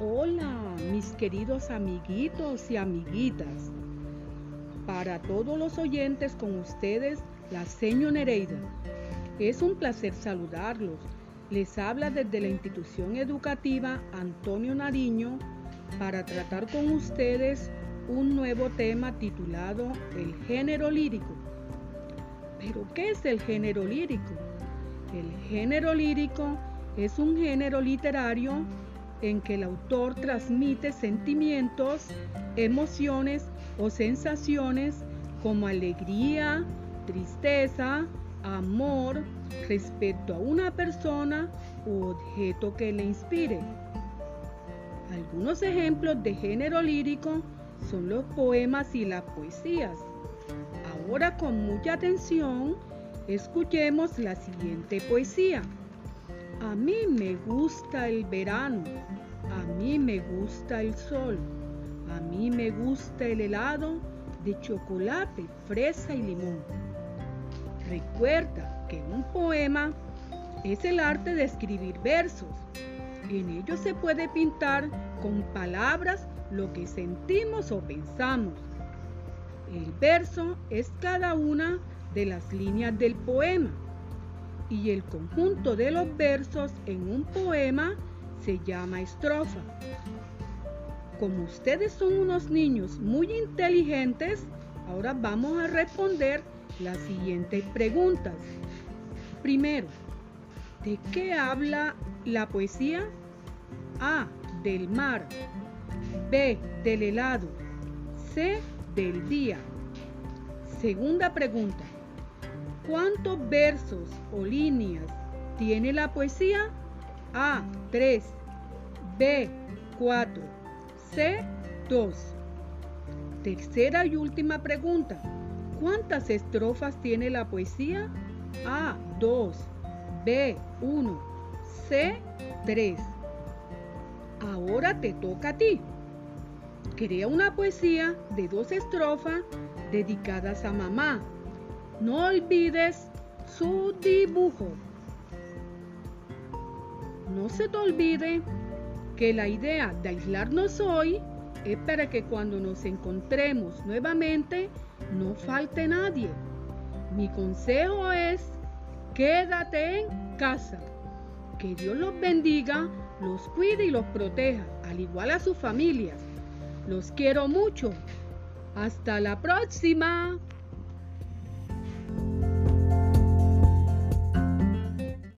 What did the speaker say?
Hola, mis queridos amiguitos y amiguitas. Para todos los oyentes con ustedes, la seño Nereida. Es un placer saludarlos. Les habla desde la institución educativa Antonio Nariño para tratar con ustedes un nuevo tema titulado El género lírico. ¿Pero qué es el género lírico? El género lírico es un género literario en que el autor transmite sentimientos, emociones o sensaciones como alegría, tristeza, amor respecto a una persona u objeto que le inspire. Algunos ejemplos de género lírico son los poemas y las poesías. Ahora con mucha atención, escuchemos la siguiente poesía. A mí me gusta el verano, a mí me gusta el sol, a mí me gusta el helado de chocolate, fresa y limón. Recuerda que un poema es el arte de escribir versos. En ellos se puede pintar con palabras lo que sentimos o pensamos. El verso es cada una de las líneas del poema y el conjunto de los versos en un poema se llama estrofa. Como ustedes son unos niños muy inteligentes, ahora vamos a responder las siguientes preguntas. Primero, ¿de qué habla la poesía? A. Del mar. B. Del helado. C. Del día. Segunda pregunta. ¿Cuántos versos o líneas tiene la poesía? A. 3. B. 4. C. 2. Tercera y última pregunta. ¿Cuántas estrofas tiene la poesía? A. 2. B. 1. C. 3. Ahora te toca a ti. Crea una poesía de dos estrofas dedicadas a mamá no olvides su dibujo. No se te olvide que la idea de aislarnos hoy es para que cuando nos encontremos nuevamente no falte nadie. Mi consejo es, quédate en casa. Que Dios los bendiga, los cuide y los proteja, al igual a sus familias. Los quiero mucho. Hasta la próxima.